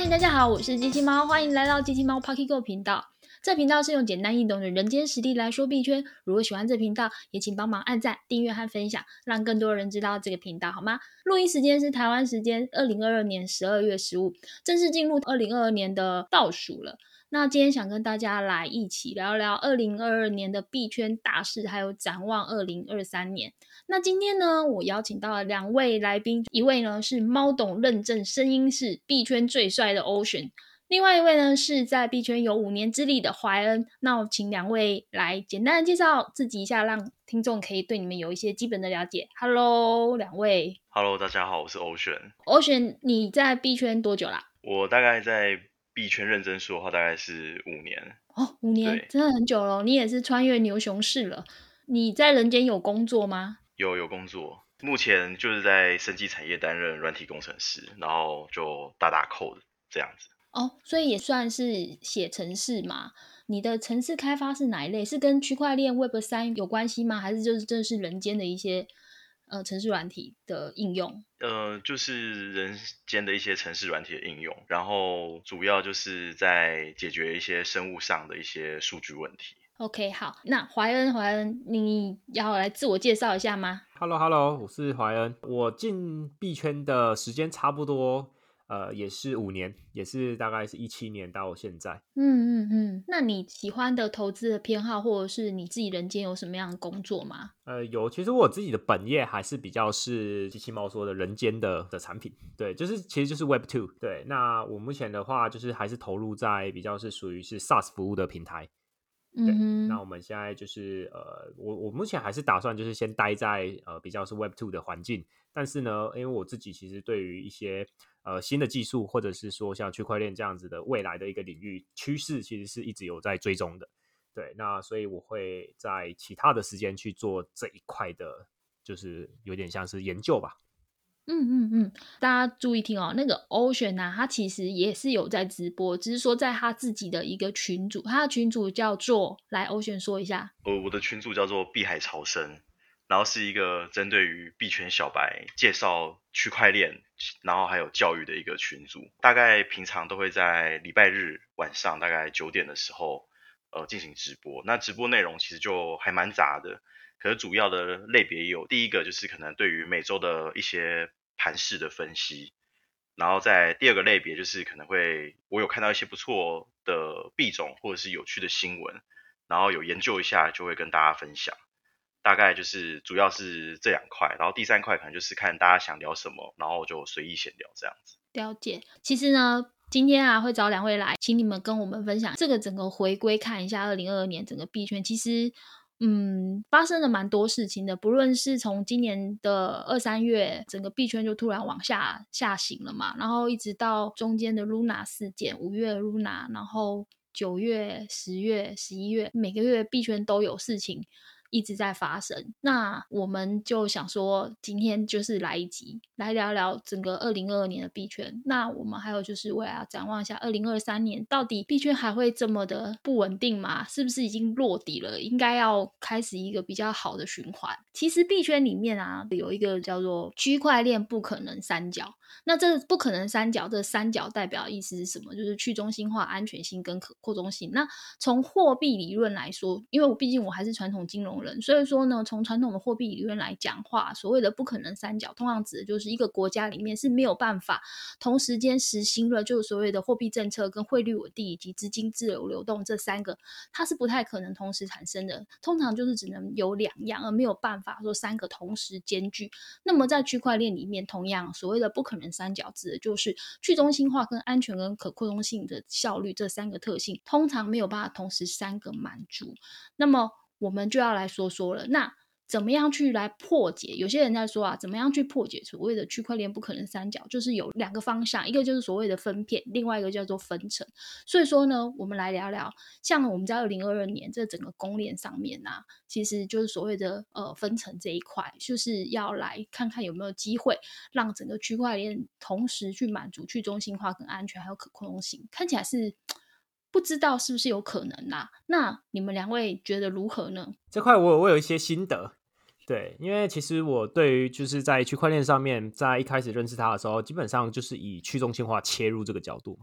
嗨，大家好，我是机器猫，欢迎来到机器猫 Pocket Go 频道。这频道是用简单易懂的人间实力来说币圈。如果喜欢这频道，也请帮忙按赞、订阅和分享，让更多人知道这个频道，好吗？录音时间是台湾时间二零二二年十二月十五，正式进入二零二二年的倒数了。那今天想跟大家来一起聊聊二零二二年的币圈大事，还有展望二零二三年。那今天呢，我邀请到了两位来宾，一位呢是猫董认证声音是币圈最帅的 Ocean，另外一位呢是在币圈有五年之力的怀恩。那我请两位来简单的介绍自己一下，让听众可以对你们有一些基本的了解。Hello，两位。Hello，大家好，我是 Ocean。Ocean，你在币圈多久啦？我大概在。币圈认真说的话，大概是五年哦，五年真的很久了。你也是穿越牛熊市了。你在人间有工作吗？有有工作，目前就是在生技产业担任软体工程师，然后就打打 code 这样子。哦，所以也算是写程式嘛。你的城市开发是哪一类？是跟区块链 Web 三有关系吗？还是就是这是人间的一些？呃，城市软体的应用，呃，就是人间的一些城市软体的应用，然后主要就是在解决一些生物上的一些数据问题。OK，好，那怀恩，怀恩，你要来自我介绍一下吗？Hello，Hello，我是怀恩，我进币圈的时间差不多。呃，也是五年，也是大概是一七年到现在。嗯嗯嗯，那你喜欢的投资的偏好，或者是你自己人间有什么样的工作吗？呃，有，其实我自己的本业还是比较是机器猫说的人间的的产品，对，就是其实就是 Web Two。对，那我目前的话，就是还是投入在比较是属于是 SaaS 服务的平台。嗯，那我们现在就是呃，我我目前还是打算就是先待在呃比较是 Web Two 的环境，但是呢，因为我自己其实对于一些呃新的技术，或者是说像区块链这样子的未来的一个领域趋势，其实是一直有在追踪的。对，那所以我会在其他的时间去做这一块的，就是有点像是研究吧。嗯嗯嗯，大家注意听哦，那个 Ocean 呢，他其实也是有在直播，只是说在他自己的一个群组，他的群组叫做来 Ocean 说一下。呃，我的群组叫做碧海潮生，然后是一个针对于币圈小白介绍区块链，然后还有教育的一个群组。大概平常都会在礼拜日晚上大概九点的时候，呃，进行直播。那直播内容其实就还蛮杂的，可是主要的类别有第一个就是可能对于每周的一些。盘势的分析，然后在第二个类别就是可能会我有看到一些不错的币种或者是有趣的新闻，然后有研究一下就会跟大家分享。大概就是主要是这两块，然后第三块可能就是看大家想聊什么，然后就随意闲聊这样子。了解。其实呢，今天啊会找两位来，请你们跟我们分享这个整个回归，看一下二零二二年整个币圈。其实。嗯，发生了蛮多事情的，不论是从今年的二三月，整个币圈就突然往下下行了嘛，然后一直到中间的 Luna 事件，五月 Luna，然后九月、十月、十一月，每个月币圈都有事情。一直在发生，那我们就想说，今天就是来一集，来聊聊整个二零二二年的币圈。那我们还有就是未来要展望一下二零二三年，到底币圈还会这么的不稳定吗？是不是已经落底了？应该要开始一个比较好的循环。其实币圈里面啊，有一个叫做区块链不可能三角。那这不可能三角，这三角代表意思是什么？就是去中心化、安全性跟可扩充性。那从货币理论来说，因为我毕竟我还是传统金融人，所以说呢，从传统的货币理论来讲话，所谓的不可能三角，通常指的就是一个国家里面是没有办法同时间实行了，就是所谓的货币政策、跟汇率稳定以及资金自由流动这三个，它是不太可能同时产生的。通常就是只能有两样，而没有办法说三个同时兼具。那么在区块链里面，同样所谓的不可能能。三角指的就是去中心化、跟安全、跟可扩充性的效率这三个特性，通常没有办法同时三个满足。那么我们就要来说说了，那。怎么样去来破解？有些人在说啊，怎么样去破解所谓的区块链不可能三角？就是有两个方向，一个就是所谓的分片，另外一个叫做分层。所以说呢，我们来聊聊，像我们在二零二二年这整个公链上面啊，其实就是所谓的呃分层这一块，就是要来看看有没有机会让整个区块链同时去满足去中心化、跟安全还有可控性。看起来是不知道是不是有可能啦？那你们两位觉得如何呢？这块我我有一些心得。对，因为其实我对于就是在区块链上面，在一开始认识它的时候，基本上就是以去中心化切入这个角度。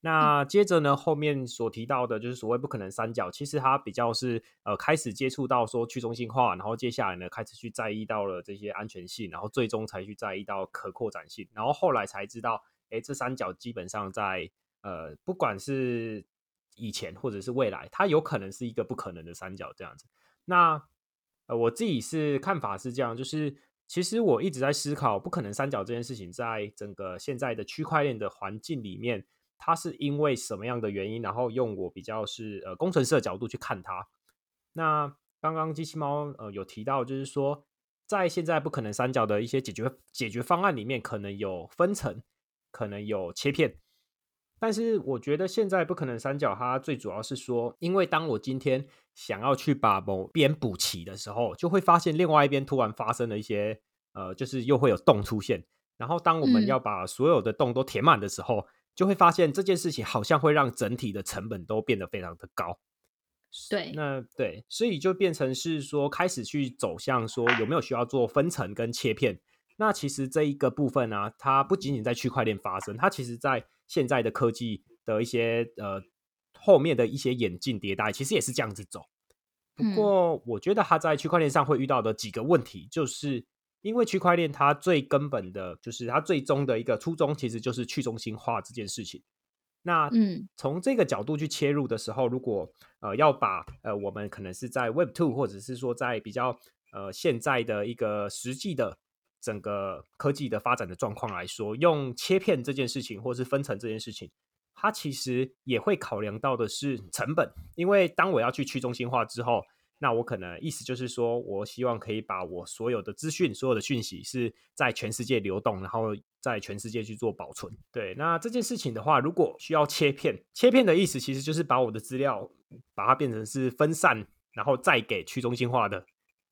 那接着呢，后面所提到的就是所谓不可能三角，其实它比较是呃开始接触到说去中心化，然后接下来呢开始去在意到了这些安全性，然后最终才去在意到可扩展性，然后后来才知道，哎，这三角基本上在呃不管是以前或者是未来，它有可能是一个不可能的三角这样子。那呃我自己是看法是这样，就是其实我一直在思考不可能三角这件事情，在整个现在的区块链的环境里面。它是因为什么样的原因，然后用我比较是呃工程师的角度去看它。那刚刚机器猫呃有提到，就是说在现在不可能三角的一些解决解决方案里面，可能有分层，可能有切片。但是我觉得现在不可能三角，它最主要是说，因为当我今天想要去把某边补齐的时候，就会发现另外一边突然发生了一些呃，就是又会有洞出现。然后当我们要把所有的洞都填满的时候，就会发现这件事情好像会让整体的成本都变得非常的高。对，那对，所以就变成是说开始去走向说有没有需要做分层跟切片。那其实这一个部分呢，它不仅仅在区块链发生，它其实在现在的科技的一些呃后面的一些演进迭代，其实也是这样子走。不过我觉得它在区块链上会遇到的几个问题就是。因为区块链它最根本的就是它最终的一个初衷，其实就是去中心化这件事情。那嗯，从这个角度去切入的时候，如果呃要把呃我们可能是在 Web Two，或者是说在比较呃现在的一个实际的整个科技的发展的状况来说，用切片这件事情，或是分层这件事情，它其实也会考量到的是成本。因为当我要去去中心化之后。那我可能意思就是说，我希望可以把我所有的资讯、所有的讯息是在全世界流动，然后在全世界去做保存。对，那这件事情的话，如果需要切片，切片的意思其实就是把我的资料把它变成是分散，然后再给去中心化的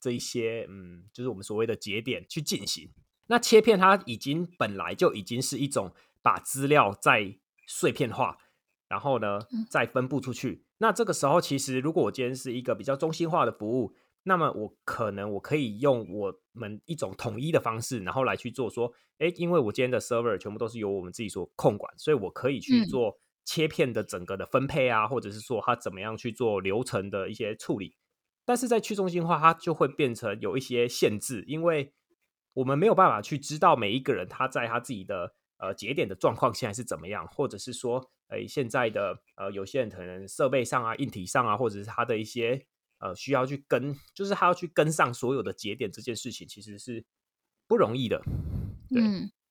这一些，嗯，就是我们所谓的节点去进行。那切片它已经本来就已经是一种把资料再碎片化，然后呢再分布出去。那这个时候，其实如果我今天是一个比较中心化的服务，那么我可能我可以用我们一种统一的方式，然后来去做说，哎，因为我今天的 server 全部都是由我们自己所控管，所以我可以去做切片的整个的分配啊，或者是说它怎么样去做流程的一些处理。但是在去中心化，它就会变成有一些限制，因为我们没有办法去知道每一个人他在他自己的呃节点的状况现在是怎么样，或者是说。哎，现在的呃，有些人可能设备上啊、硬体上啊，或者是他的一些呃，需要去跟，就是他要去跟上所有的节点这件事情，其实是不容易的。对，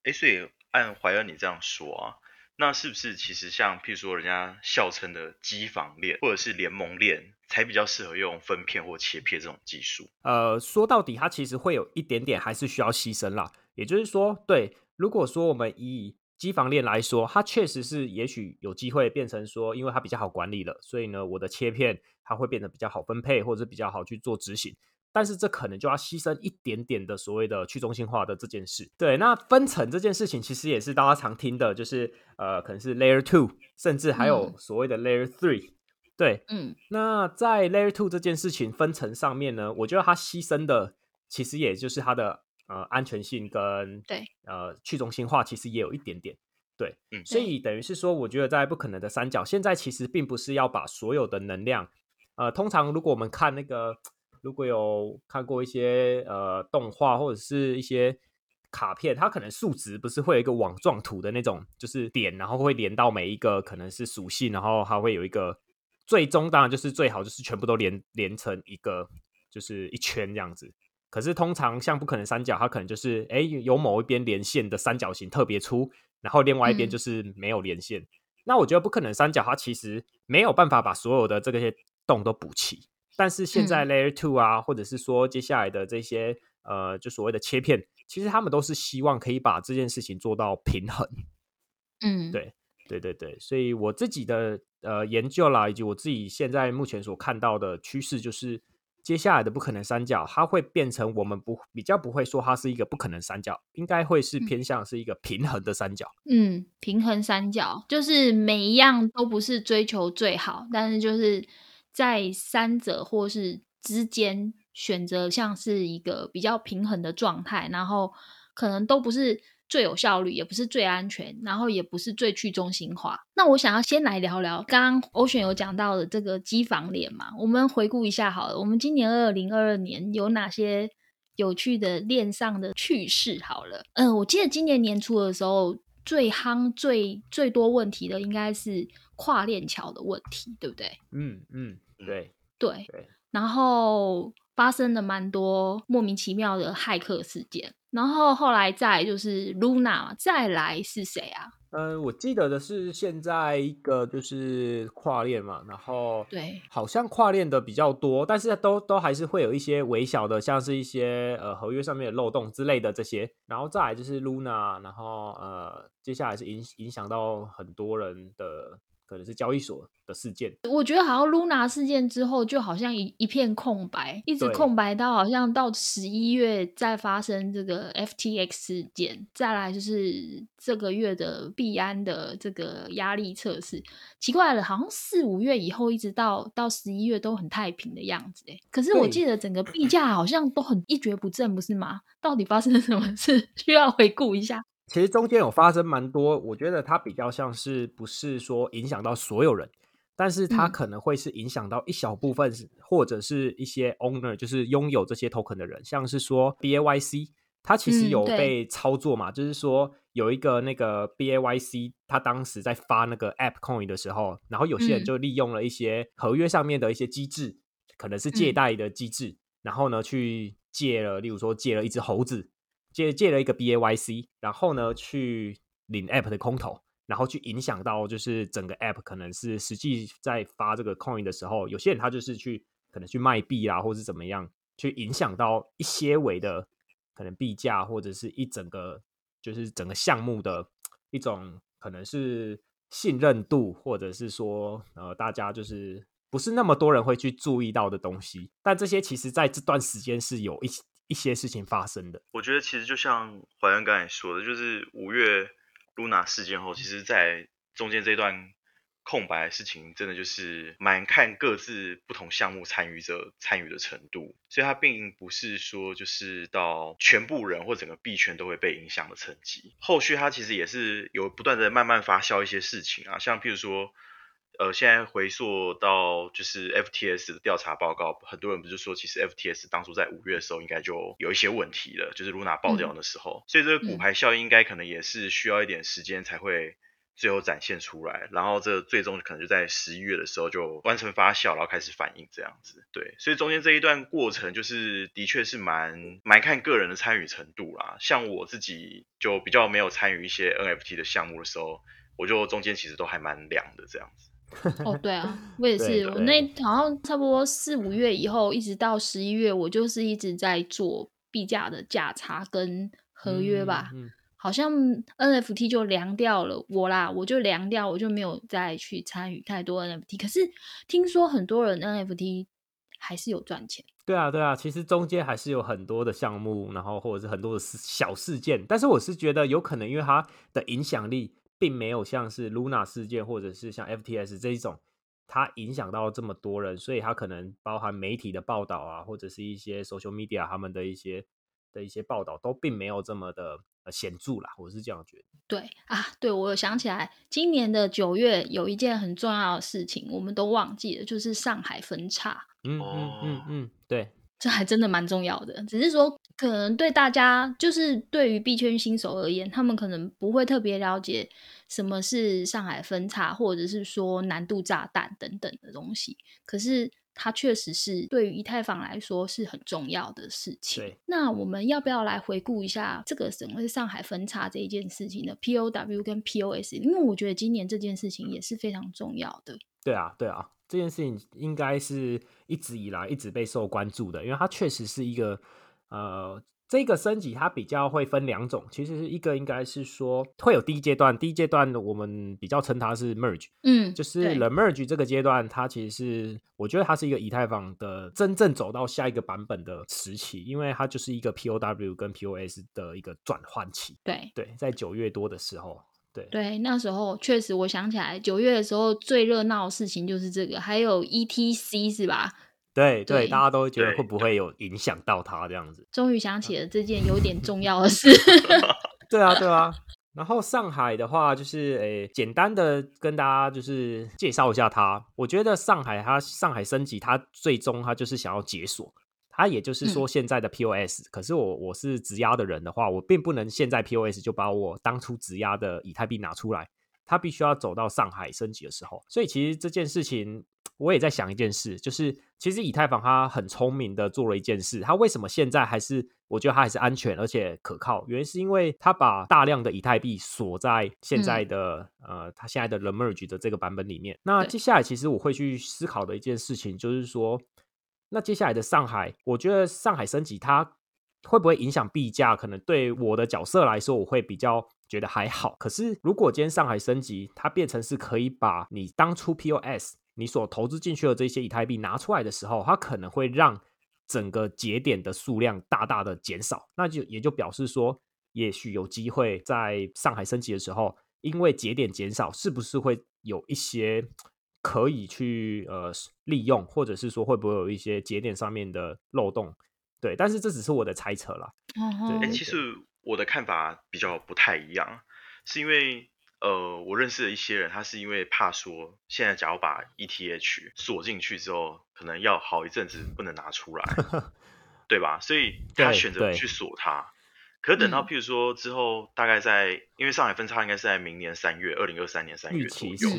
哎，所以按怀恩你这样说啊，那是不是其实像譬如说人家笑称的机房链或者是联盟链，才比较适合用分片或切片这种技术？呃，说到底，它其实会有一点点还是需要牺牲啦。也就是说，对，如果说我们以机房链来说，它确实是也许有机会变成说，因为它比较好管理了，所以呢，我的切片它会变得比较好分配，或者是比较好去做执行。但是这可能就要牺牲一点点的所谓的去中心化的这件事。对，那分层这件事情其实也是大家常听的，就是呃，可能是 Layer Two，甚至还有所谓的 Layer Three。对，嗯，那在 Layer Two 这件事情分层上面呢，我觉得它牺牲的其实也就是它的。呃，安全性跟对呃去中心化其实也有一点点对，嗯，所以等于是说，我觉得在不可能的三角，现在其实并不是要把所有的能量，呃，通常如果我们看那个，如果有看过一些呃动画或者是一些卡片，它可能数值不是会有一个网状图的那种，就是点，然后会连到每一个可能是属性，然后它会有一个最终当然就是最好就是全部都连连成一个，就是一圈这样子。可是通常像不可能三角，它可能就是哎有某一边连线的三角形特别粗，然后另外一边就是没有连线。那我觉得不可能三角它其实没有办法把所有的这些洞都补齐。但是现在 Layer Two 啊，或者是说接下来的这些呃就所谓的切片，其实他们都是希望可以把这件事情做到平衡。嗯，对对对对，所以我自己的呃研究啦，以及我自己现在目前所看到的趋势就是。接下来的不可能三角，它会变成我们不比较不会说它是一个不可能三角，应该会是偏向是一个平衡的三角。嗯，平衡三角就是每一样都不是追求最好，但是就是在三者或是之间选择像是一个比较平衡的状态，然后可能都不是最有效率，也不是最安全，然后也不是最去中心化。那我想要先来聊聊，刚刚欧选有讲到的这个机房链嘛，我们回顾一下好了，我们今年二零二二年有哪些有趣的链上的趣事？好了，嗯，我记得今年年初的时候，最夯、最最多问题的应该是跨链桥的问题，对不对？嗯嗯，对对，对，然后发生了蛮多莫名其妙的骇客事件，然后后来再来就是 Luna，再来是谁啊？嗯，我记得的是现在一个就是跨链嘛，然后对，好像跨链的比较多，但是都都还是会有一些微小的，像是一些呃合约上面的漏洞之类的这些，然后再来就是 Luna，然后呃接下来是影影响到很多人的。可能是交易所的事件，我觉得好像 Luna 事件之后，就好像一一片空白，一直空白到好像到十一月再发生这个 FTX 事件，再来就是这个月的币安的这个压力测试。奇怪了，好像四五月以后一直到到十一月都很太平的样子哎，可是我记得整个币价好像都很一蹶不振，不是吗？到底发生了什么事？需要回顾一下。其实中间有发生蛮多，我觉得它比较像是不是说影响到所有人，但是它嗯。可能会是影响到一小部分是，或者是一些 owner，就是拥有这些 token 的人，像是说 BAYC，它其实有被操作嘛，就是说有一个那个 BAYC，它当时在发那个 App Coin 的时候，然后有些人嗯。就利用了一些合约上面的一些机制，可能是借嗯。贷的机制，然后呢去借了，例如说借了一只猴子。借借了一个 BAYC，然后呢去领 App 的空投，然后去影响到就是整个 App 可能是实际在发这个 Coin 的时候，有些人他就是去可能去卖币啦，或是怎么样，去影响到一些维的可能币价或者是一整个就是整个项目的一种可能是信任度，或者是说呃大家就是不是那么多人会去注意到的东西，但这些其实在这段时间是有一些一些事情发生的。我觉得其实就像怀恩刚才说的，就是五月 Luna 事件后，其实，在中间这段空白的事情，真的就是蛮看各自不同项目参与者参与的程度，所以它并不是说就是到全部人或整个币圈都会被影响的层级。后续它其实也是有不断的慢慢发酵一些事情啊，像譬如说。呃，现在回溯到就是 FTS 的调查报告，很多人不是说，其实 FTS 当初在五月的时候应该就有一些问题了，就是 Luna 爆掉的时候，所以这个骨牌效应应该可能也是需要一点时间才会最后展现出来，然后这最终可能就在十一月的时候就完成发酵，然后开始反应这样子。对，所以中间这一段过程就是的确是蛮蛮看个人的参与程度啦。像我自己就比较没有参与一些 NFT 的项目的时候，我就中间其实都还蛮凉的这样子。哦，对啊，我也是，我那好像差不多四五月以后，一直到十一月，我就是一直在做币价的价差跟合约吧。嗯嗯好像 NFT 就凉掉了，我啦，我就凉掉，我就没有再去参与太多 NFT。可是听说很多人 NFT 还是有赚钱。对啊，对啊，其实中间还是有很多的项目，然后或者是很多的事小事件，但是我是觉得有可能，因为它的影响力并没有像是 Luna 事件或者是像 FTS 这一种，它影响到这么多人，所以它可能包含媒体的报道啊，或者是一些 social media 他们的一些的一些报道，都并没有这么的呃显著啦，我是这样觉得。对啊，对我有想起来，今年的九月有一件很重要的事情，我们都忘记了，就是上海分叉。嗯嗯哦嗯嗯，对，这还真的蛮重要的，只是说可能对大家，就是对于币圈新手而言，他们可能不会特别了解什么是上海分叉，或者是说难度炸弹等等的东西。可是它确实是对于以太坊来说是很重要的事情对。那我们要不要来回顾一下这个什么是上海分叉这一件事情的 POW 跟 POS？因为我觉得今年这件事情也是非常重要的。对啊，对啊，这件事情应该是一直以来一直备受关注的，因为它确实是一个呃，这个升级它比较会分两种，其实是一个应该是说会有第一阶段，第一阶段我们比较称它是 merge，嗯，就是对 the merge 这个阶段，它其实是我觉得它是一个以太坊的真正走到下一个版本的时期，因为它就是一个 POW 跟 POS 的一个转换期。对。对，在九月多的时候，对对，那时候确实，我想起来九月的时候最热闹的事情就是这个，还有 ETC 是吧？对对，大家都会觉得对会不会有影响到他这样子？终于想起了这件有点重要的事。对啊，对啊。然后上海的话，就是诶，简单的跟大家就是介绍一下它。我觉得上海它上海升级，它最终它就是想要解锁，它也就是说现在的 POS、可是我我是质押的人的话，我并不能现在 POS 就把我当初质押的以太币拿出来，它必须要走到上海升级的时候。所以其实这件事情，我也在想一件事，就是其实以太坊它很聪明的做了一件事，它为什么现在还是我觉得它还是安全而且可靠？原因是因为它把大量的以太币锁在现在的、呃它现在的 The Merge 的这个版本里面。那接下来其实我会去思考的一件事情就是说，那接下来的上海，我觉得上海升级它会不会影响币价？可能对我的角色来说，我会比较觉得还好。可是如果今天上海升级，它变成是可以把你当初 POS 你所投资进去的这些以太币拿出来的时候，它可能会让整个节点的数量大大的减少。那就也就表示说，也许有机会在上海升级的时候，因为节点减少，是不是会有一些可以去呃利用，或者是说会不会有一些节点上面的漏洞？对，但是这只是我的猜测啦。哦哎、其实我的看法比较不太一样，是因为呃，我认识的一些人，他是因为怕说，现在假如把 ETH 锁进去之后，可能要好一阵子不能拿出来，对吧？所以他选择不去锁它。可是等到嗯譬如说之后，大概在因为上海分叉应该是在明年三月，二零二三年三月左右，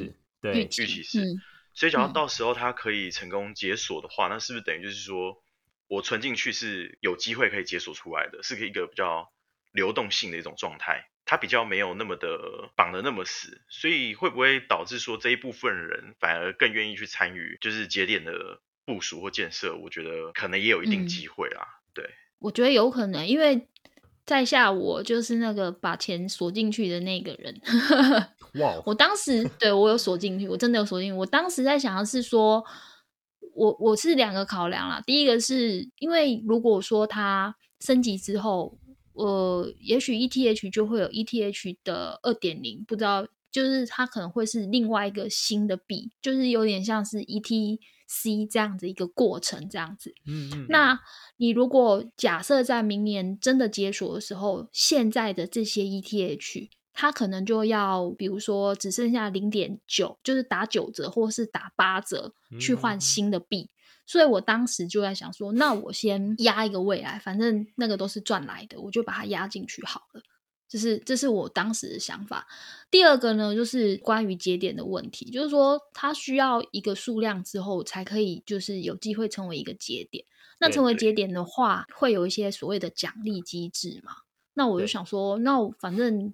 对，期预期是。嗯所以，假如嗯到时候它可以成功解锁的话，那是不是等于就是说我存进去是有机会可以解锁出来的，是一个比较流动性的一种状态，它比较没有那么的绑得那么死，所以会不会导致说这一部分人反而更愿意去参与就是节点的部署或建设？我觉得可能也有一定嗯机会啦。对，我觉得有可能，因为在下我就是那个把钱锁进去的那个人。哇哦，我当时对我有锁进去，我真的有锁进去。我当时在想的是说，我我是两个考量啦。第一个是因为如果说它升级之后，呃，也许 ETH 就会有 ETH 的二点零，不知道，就是它可能会是另外一个新的币，就是有点像是 ETC 这样子一个过程，这样子。嗯嗯，那你如果假设在明年真的解锁的时候，现在的这些 ETH，它可能就要，比如说只剩下零点九，就是打九折或是打八折去换嗯新的币。所以我当时就在想说，那我先压一个未来，反正那个都是赚来的，我就把它压进去好了。这是这是我当时的想法。第二个呢，就是关于节点的问题，就是说它需要一个数量之后才可以，就是有机会成为一个节点。那成为节点的话，会有一些所谓的奖励机制嘛？那我就想说，那反正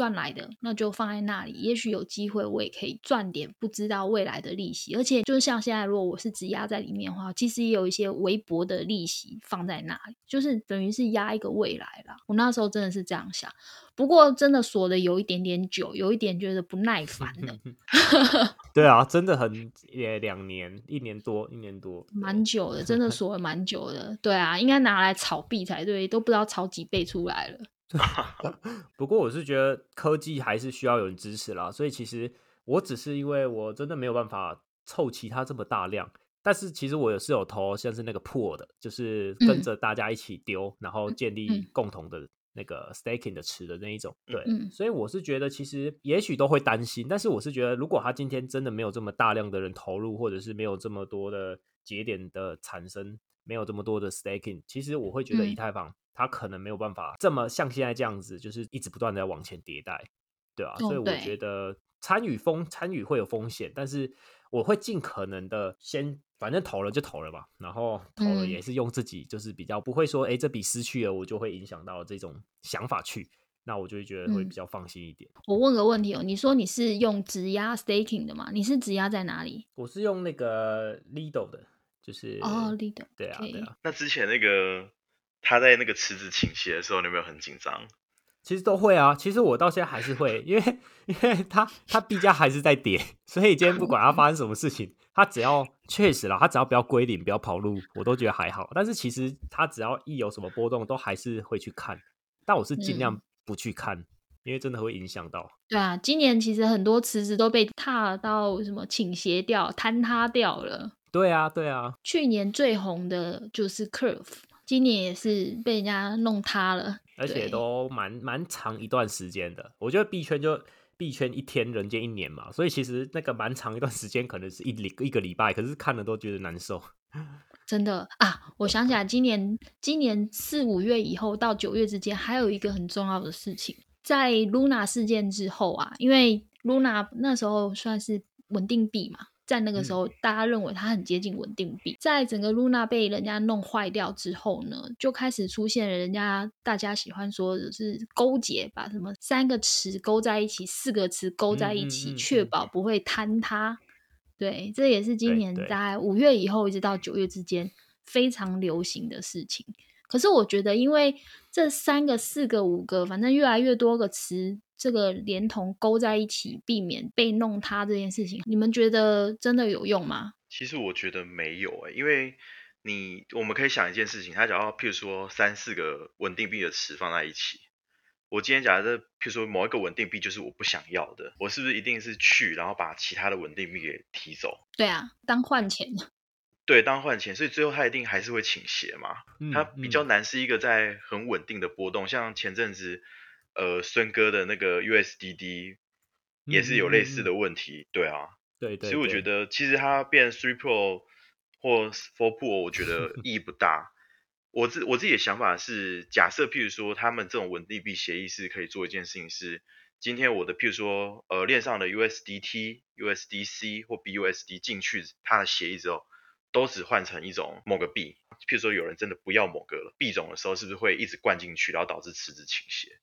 赚来的那就放在那里，也许有机会我也可以赚点不知道未来的利息。而且就是像现在，如果我是只压在里面的话，其实也有一些微薄的利息放在那里，就是等于是压一个未来啦。我那时候真的是这样想，不过真的锁的有一点点久，有一点觉得不耐烦了。对啊，真的很也两年，一年多，一年多，蛮久的，真的锁了蛮久的。对啊，应该拿来炒币才对，都不知道炒几倍出来了。不过我是觉得科技还是需要有人支持啦，所以其实我只是因为我真的没有办法凑齐它这么大量，但是其实我也是有投像是那个 pool 的，就是跟嗯。着大家一起丢，然后建立。嗯共同的那个 staking 的池的那一种，对，嗯。所以我是觉得其实也许都会担心，但是我是觉得如果他今天真的没有这么大量的人投入，或者是没有这么多的节点的产生，没有这么多的 staking，其实我会觉得以嗯。太坊它可能没有办法这么像现在这样子，就是一直不断的往前迭代，对啊，所以我觉得参与风参与会有风险，但是我会尽可能的先。反正投了就投了吧，然后投了嗯也是用自己，就是比较不会说，哎、这笔失去了，我就会影响到这种想法去，那我就会觉得会嗯比较放心一点。我问个问题哦，你说你是用质押 staking 的吗？你是质押在哪里？我是用那个 Lido 的，就是哦，Lido，对啊对啊，那之前那个他在那个池子倾斜的时候，你有没有很紧张？其实都会啊。其实我到现在还是会，因为因为它它币价还是在跌，所以今天不管它发生什么事情，它只要确实啦，它只要不要归零，不要跑路，我都觉得还好。但是其实它只要一有什么波动，都还是会去看，但我是尽量嗯不去看，因为真的会影响到。对啊，今年其实很多池子都被踏到什么倾斜掉、坍塌掉了。对啊，对啊，去年最红的就是 Curve，今年也是被人家弄塌了，而且都蛮蛮长一段时间的。我觉得币圈就币圈一天，人间一年嘛，所以其实那个蛮长一段时间，可能是一礼一个礼拜，可是看了都觉得难受。真的啊！我想起来，今年今年四五月以后到九月之间，还有一个很重要的事情，在 Luna 事件之后啊，因为 Luna 那时候算是稳定币嘛，在那个时候大家认为它很接近稳定币，在整个 Luna 被人家弄坏掉之后呢，就开始出现了人家大家喜欢说的是勾结，把什么三个词勾在一起，四个词勾在一起，确嗯保不会坍塌。对，这也是今年在五月以后一直到九月之间非常流行的事情。可是我觉得，因为这三个、四个、五个，反正越来越多个词，这个连同勾在一起，避免被弄塌这件事情，你们觉得真的有用吗？其实我觉得没有诶、因为你我们可以想一件事情，他只要譬如说三四个稳定币的词放在一起，我今天假设譬如说某一个稳定币就是我不想要的，我是不是一定是去然后把其他的稳定币给提走？对啊，当换钱。对，当换钱，所以最后它一定还是会倾斜嘛。嗯它比较难是一个在很稳定的波动，像前阵子呃孙哥的那个 USDD 也是有类似的问题，对啊，对对，所以我觉得其实它变 Three Pro 或 Four Pro，我觉得 意义不大。我自我自己的想法是，假设譬如说他们这种稳定币协议是可以做一件事情是，今天我的譬如说呃链上的 USDT、USDC 或 BUSD 进去它的协议之后，都只换成一种某个币。譬如说有人真的不要某个币种的时候，是不是会一直灌进去，然后导致池子倾斜？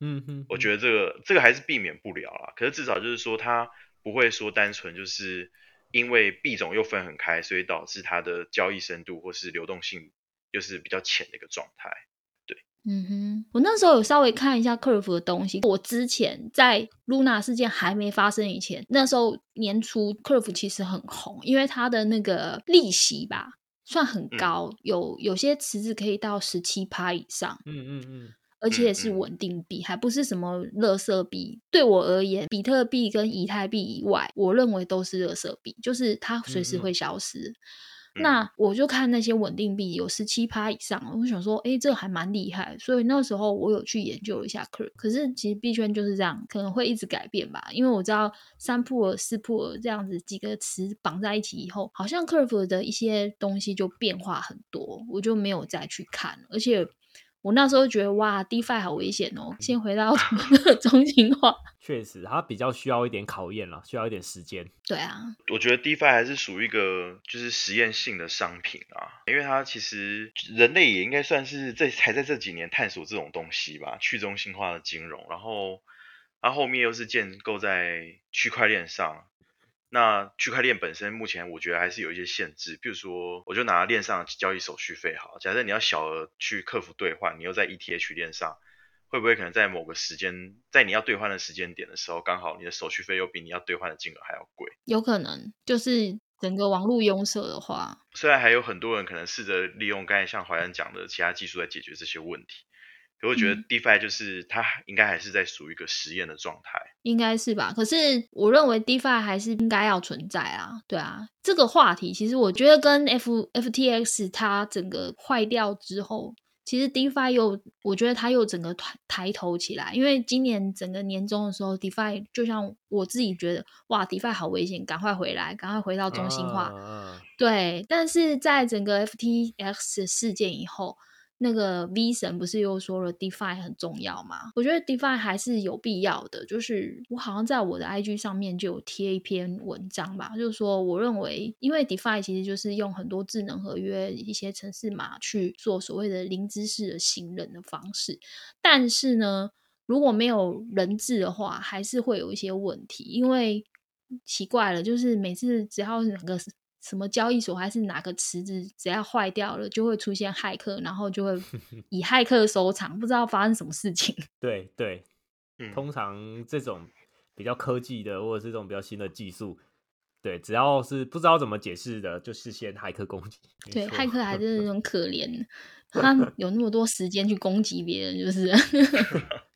嗯哼，我觉得这个这个还是避免不了啦。可是至少就是说，它不会说单纯就是因为币种又分很开，所以导致它的交易深度或是流动性又是比较浅的一个状态。嗯哼，我那时候有稍微看一下 Curve 的东西。我之前在 Luna 事件还没发生以前，那时候年初 Curve 其实很红，因为它的那个利息吧算很高，有有些池子可以到十七趴以上，嗯嗯嗯，而且是嗯稳定币，还不是什么垃圾币。对我而言，比特币跟以太币以外，我认为都是垃圾币，就是它随时会消失。嗯那我就看那些稳定币有十七趴以上，我想说，诶，这个还蛮厉害，所以那时候我有去研究了一下 Curve。可是其实币圈就是这样，可能会一直改变吧，因为我知道三普尔、四普尔这样子几个词绑在一起以后，好像 Curve 的一些东西就变化很多，我就没有再去看，而且。我那时候觉得哇，DeFi 好危险哦！先回到 中心化，确实，它比较需要一点考验了，需要一点时间。对啊，我觉得 DeFi 还是属于一个就是实验性的商品啊，因为它其实人类也应该算是这才在这几年探索这种东西吧，去中心化的金融，然后它后面又是建构在区块链上。那区块链本身目前我觉得还是有一些限制，比如说我就拿链上交易手续费好，假设你要小额去客服兑换，你又在 ETH 链上，会不会可能在某个时间，在你要兑换的时间点的时候，刚好你的手续费又比你要兑换的金额还要贵？有可能就是整个网络拥塞的话，虽然还有很多人可能试着利用刚才像怀恩讲的其他技术来解决这些问题，可我觉得嗯 DeFi 就是它应该还是在属于一个实验的状态。应该是吧？可是我认为 DeFi 还是应该要存在啊，对啊。这个话题其实我觉得跟 F FTX 它整个坏掉之后，其实 DeFi 又我觉得它又整个抬抬头起来，因为今年整个年终的时候，DeFi 就像我自己觉得，哇，DeFi 好危险，赶快回来，赶快回到中心化。啊对，但是在整个 FTX 事件以后，那个 V 神不是又说了 DeFi 很重要吗？我觉得 DeFi 还是有必要的。就是我好像在我的 IG 上面就有贴一篇文章吧，就是说我认为，因为 DeFi 其实就是用很多智能合约、一些程式码去做所谓的零知识的行人的方式，但是呢，如果没有人质的话，还是会有一些问题，因为奇怪了，就是每次只要哪个什么交易所还是哪个池子只要坏掉了，就会出现骇客，然后就会 以骇客收场，不知道发生什么事情。对 对，嗯，通常这种比较科技的，或者是这种比较新的技术，对，只要是不知道怎么解释的，就是先骇客攻击。没对，骇客还是很可怜，他有那么多时间去攻击别人，就是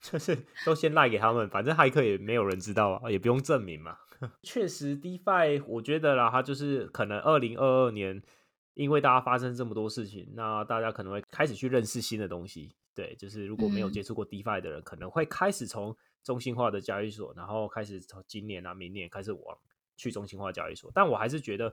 就是都先赖给他们，反正骇客也没有人知道啊，也不用证明嘛。确实，DeFi 我觉得啦，它就是可能二零二二年，因为大家发生这么多事情，那大家可能会开始去认识新的东西。对，就是如果没有接触过 DeFi 的人，可能会开始从中心化的交易所，然后开始从今年啊、明年开始往去中心化交易所。但我还是觉得，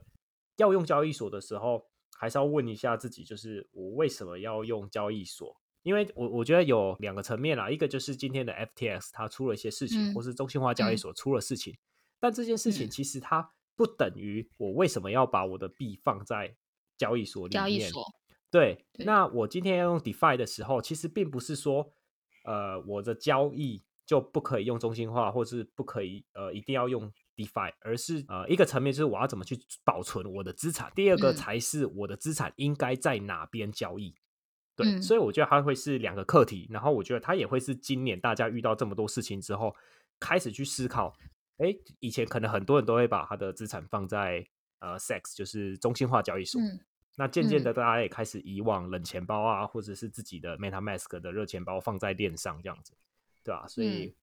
要用交易所的时候，还是要问一下自己，就是我为什么要用交易所？因为我我觉得有两个层面啦，一个就是今天的 FTX 它出了一些事情，或是中心化交易所出了事情。但这件事情其实它不等于我为什么要把我的币放在交易所里面。交易所对，那我今天要用 DeFi 的时候，其实并不是说呃我的交易就不可以用中心化，或是不可以呃一定要用 DeFi，而是呃一个层面就是我要怎么去保存我的资产，第二个才是我的资产应该在哪边交易。对，所以我觉得它会是两个课题，然后我觉得它也会是今年大家遇到这么多事情之后开始去思考。哎，以前可能很多人都会把他的资产放在呃 SEX，就是中心化交易所。那渐渐的，大家也开始以往冷钱包啊，或者是自己的 MetaMask 的热钱包放在链上这样子，对吧？所以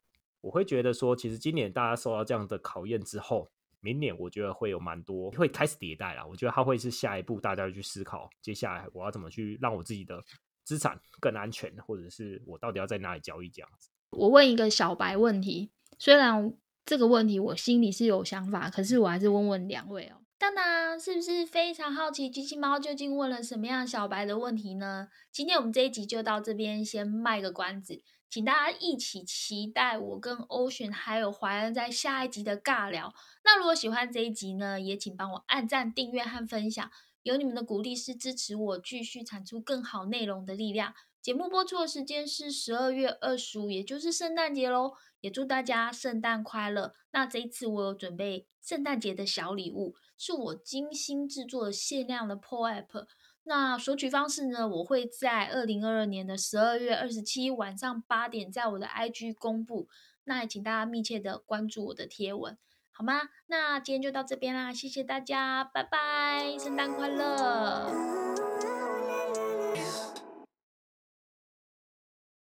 我会觉得说，其实今年大家受到这样的考验之后，明年我觉得会有蛮多会开始迭代了。我觉得它会是下一步大家去思考，接下来我要怎么去让我自己的资产更安全，或者是我到底要在哪里交易这样子。我问一个小白问题，虽然。这个问题我心里是有想法，可是我还是问问两位哦。当当，是不是非常好奇机器猫究竟问了什么样小白的问题呢？今天我们这一集就到这边，先卖个关子，请大家一起期待我跟 Ocean 还有怀恩在下一集的尬聊。那如果喜欢这一集呢，也请帮我按赞、订阅和分享，有你们的鼓励是支持我继续产出更好内容的力量。节目播出的时间是十二月二十五，也就是圣诞节喽。也祝大家圣诞快乐。那这一次我有准备圣诞节的小礼物，是我精心制作的限量的 PO App。那索取方式呢，我会在二零二二年的十二月二十七晚上八点，在我的 IG 公布。那也请大家密切的关注我的贴文，好吗？那今天就到这边啦，谢谢大家，拜拜，圣诞快乐。